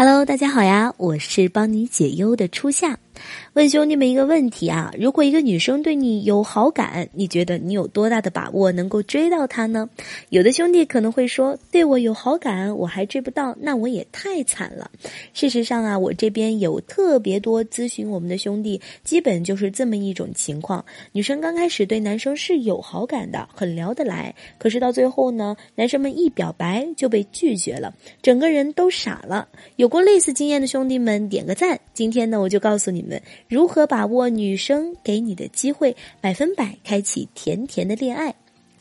Hello，大家好呀，我是帮你解忧的初夏。问兄弟们一个问题啊，如果一个女生对你有好感，你觉得你有多大的把握能够追到她呢？有的兄弟可能会说，对我有好感，我还追不到，那我也太惨了。事实上啊，我这边有特别多咨询我们的兄弟，基本就是这么一种情况：女生刚开始对男生是有好感的，很聊得来，可是到最后呢，男生们一表白就被拒绝了，整个人都傻了。有过类似经验的兄弟们点个赞。今天呢，我就告诉你们。如何把握女生给你的机会，百分百开启甜甜的恋爱？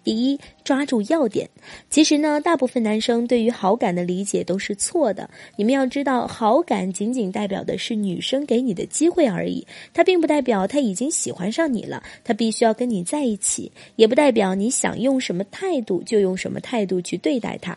第一，抓住要点。其实呢，大部分男生对于好感的理解都是错的。你们要知道，好感仅仅代表的是女生给你的机会而已，它并不代表她已经喜欢上你了，她必须要跟你在一起，也不代表你想用什么态度就用什么态度去对待她。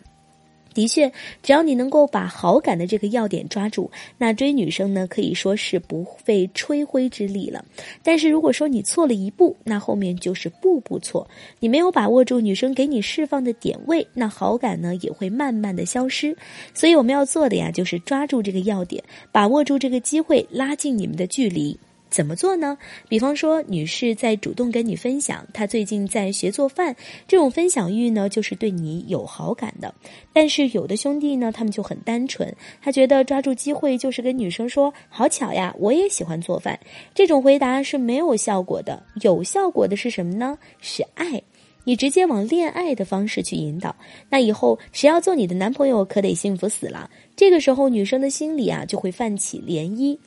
的确，只要你能够把好感的这个要点抓住，那追女生呢可以说是不费吹灰之力了。但是如果说你错了一步，那后面就是步步错。你没有把握住女生给你释放的点位，那好感呢也会慢慢的消失。所以我们要做的呀，就是抓住这个要点，把握住这个机会，拉近你们的距离。怎么做呢？比方说，女士在主动跟你分享她最近在学做饭，这种分享欲呢，就是对你有好感的。但是有的兄弟呢，他们就很单纯，他觉得抓住机会就是跟女生说：“好巧呀，我也喜欢做饭。”这种回答是没有效果的。有效果的是什么呢？是爱，你直接往恋爱的方式去引导。那以后谁要做你的男朋友，可得幸福死了。这个时候，女生的心里啊，就会泛起涟漪。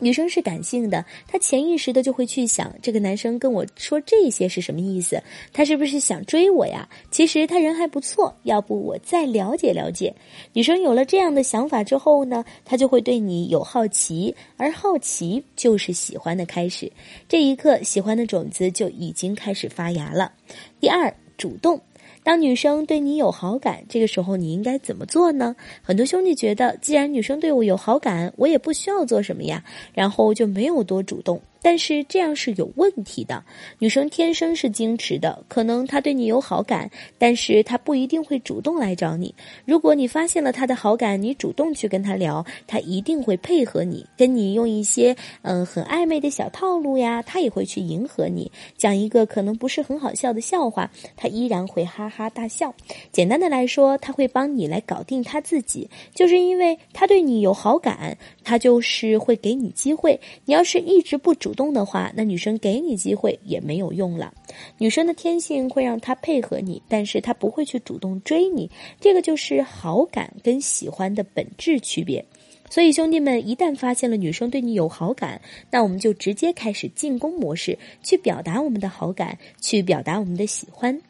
女生是感性的，她潜意识的就会去想，这个男生跟我说这些是什么意思？他是不是想追我呀？其实他人还不错，要不我再了解了解。女生有了这样的想法之后呢，她就会对你有好奇，而好奇就是喜欢的开始。这一刻，喜欢的种子就已经开始发芽了。第二，主动。当女生对你有好感，这个时候你应该怎么做呢？很多兄弟觉得，既然女生对我有好感，我也不需要做什么呀，然后就没有多主动。但是这样是有问题的。女生天生是矜持的，可能她对你有好感，但是她不一定会主动来找你。如果你发现了她的好感，你主动去跟她聊，她一定会配合你，跟你用一些嗯很暧昧的小套路呀，她也会去迎合你。讲一个可能不是很好笑的笑话，她依然会哈哈大笑。简单的来说，她会帮你来搞定她自己，就是因为她对你有好感，她就是会给你机会。你要是一直不主，动的话，那女生给你机会也没有用了。女生的天性会让她配合你，但是她不会去主动追你。这个就是好感跟喜欢的本质区别。所以兄弟们，一旦发现了女生对你有好感，那我们就直接开始进攻模式，去表达我们的好感，去表达我们的喜欢。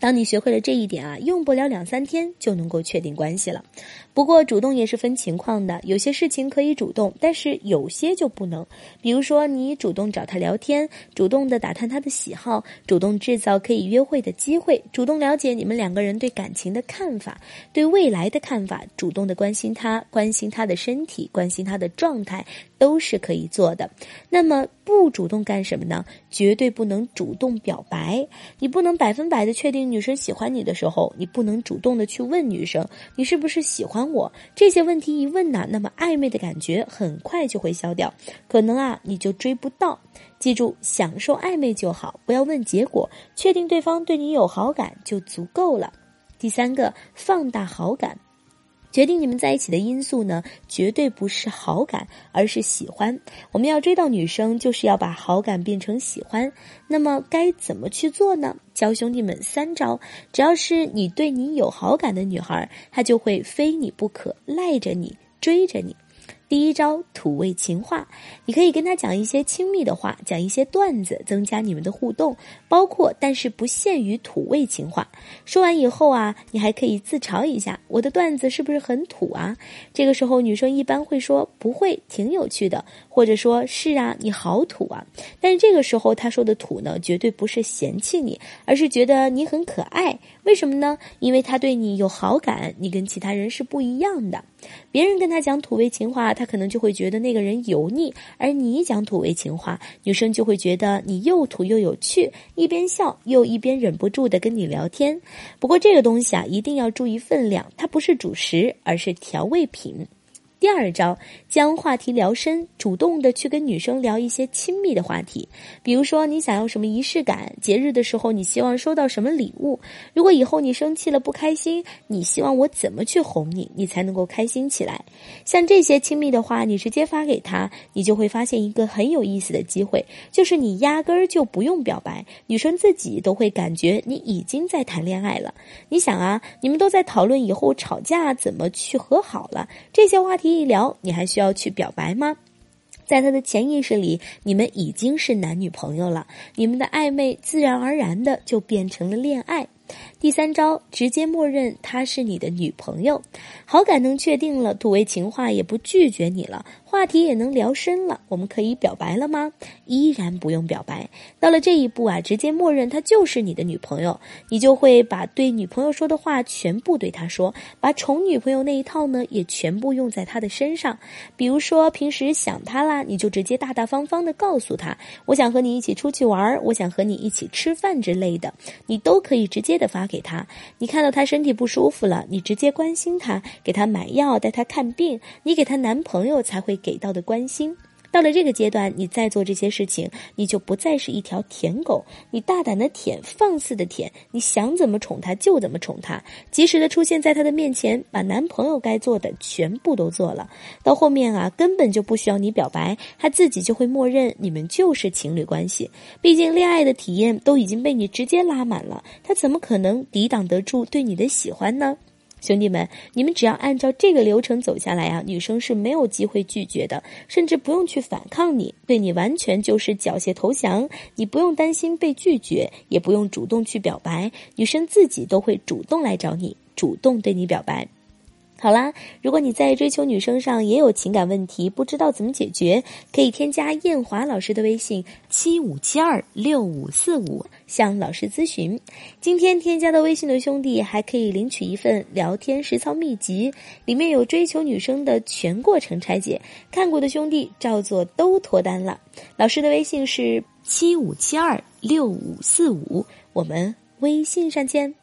当你学会了这一点啊，用不了两三天就能够确定关系了。不过主动也是分情况的，有些事情可以主动，但是有些就不能。比如说，你主动找他聊天，主动的打探他的喜好，主动制造可以约会的机会，主动了解你们两个人对感情的看法，对未来的看法，主动的关心他，关心他的身体，关心他的状态，都是可以做的。那么不主动干什么呢？绝对不能主动表白，你不能百分百的确定。女生喜欢你的时候，你不能主动的去问女生你是不是喜欢我这些问题一问呢，那么暧昧的感觉很快就会消掉，可能啊你就追不到。记住，享受暧昧就好，不要问结果，确定对方对你有好感就足够了。第三个，放大好感。决定你们在一起的因素呢，绝对不是好感，而是喜欢。我们要追到女生，就是要把好感变成喜欢。那么该怎么去做呢？教兄弟们三招，只要是你对你有好感的女孩，她就会非你不可，赖着你，追着你。第一招土味情话，你可以跟他讲一些亲密的话，讲一些段子，增加你们的互动，包括但是不限于土味情话。说完以后啊，你还可以自嘲一下，我的段子是不是很土啊？这个时候女生一般会说不会，挺有趣的，或者说是啊，你好土啊。但是这个时候他说的土呢，绝对不是嫌弃你，而是觉得你很可爱。为什么呢？因为他对你有好感，你跟其他人是不一样的。别人跟他讲土味情话，他可能就会觉得那个人油腻；而你讲土味情话，女生就会觉得你又土又有趣，一边笑又一边忍不住的跟你聊天。不过这个东西啊，一定要注意分量，它不是主食，而是调味品。第二招，将话题聊深，主动的去跟女生聊一些亲密的话题。比如说，你想要什么仪式感？节日的时候，你希望收到什么礼物？如果以后你生气了不开心，你希望我怎么去哄你，你才能够开心起来？像这些亲密的话，你直接发给他，你就会发现一个很有意思的机会，就是你压根儿就不用表白，女生自己都会感觉你已经在谈恋爱了。你想啊，你们都在讨论以后吵架怎么去和好了，这些话题。一聊，你还需要去表白吗？在他的潜意识里，你们已经是男女朋友了，你们的暧昧自然而然的就变成了恋爱。第三招，直接默认她是你的女朋友，好感能确定了，土味情话也不拒绝你了。话题也能聊深了，我们可以表白了吗？依然不用表白。到了这一步啊，直接默认她就是你的女朋友，你就会把对女朋友说的话全部对她说，把宠女朋友那一套呢也全部用在她的身上。比如说平时想她啦，你就直接大大方方的告诉她，我想和你一起出去玩，我想和你一起吃饭之类的，你都可以直接的发给他。你看到他身体不舒服了，你直接关心他，给他买药，带他看病，你给她男朋友才会。给到的关心，到了这个阶段，你再做这些事情，你就不再是一条舔狗，你大胆的舔，放肆的舔，你想怎么宠他就怎么宠他，及时的出现在他的面前，把男朋友该做的全部都做了。到后面啊，根本就不需要你表白，他自己就会默认你们就是情侣关系。毕竟恋爱的体验都已经被你直接拉满了，他怎么可能抵挡得住对你的喜欢呢？兄弟们，你们只要按照这个流程走下来啊，女生是没有机会拒绝的，甚至不用去反抗你，对你完全就是缴械投降。你不用担心被拒绝，也不用主动去表白，女生自己都会主动来找你，主动对你表白。好啦，如果你在追求女生上也有情感问题，不知道怎么解决，可以添加艳华老师的微信七五七二六五四五向老师咨询。今天添加的微信的兄弟还可以领取一份聊天实操秘籍，里面有追求女生的全过程拆解，看过的兄弟照做都脱单了。老师的微信是七五七二六五四五，我们微信上见。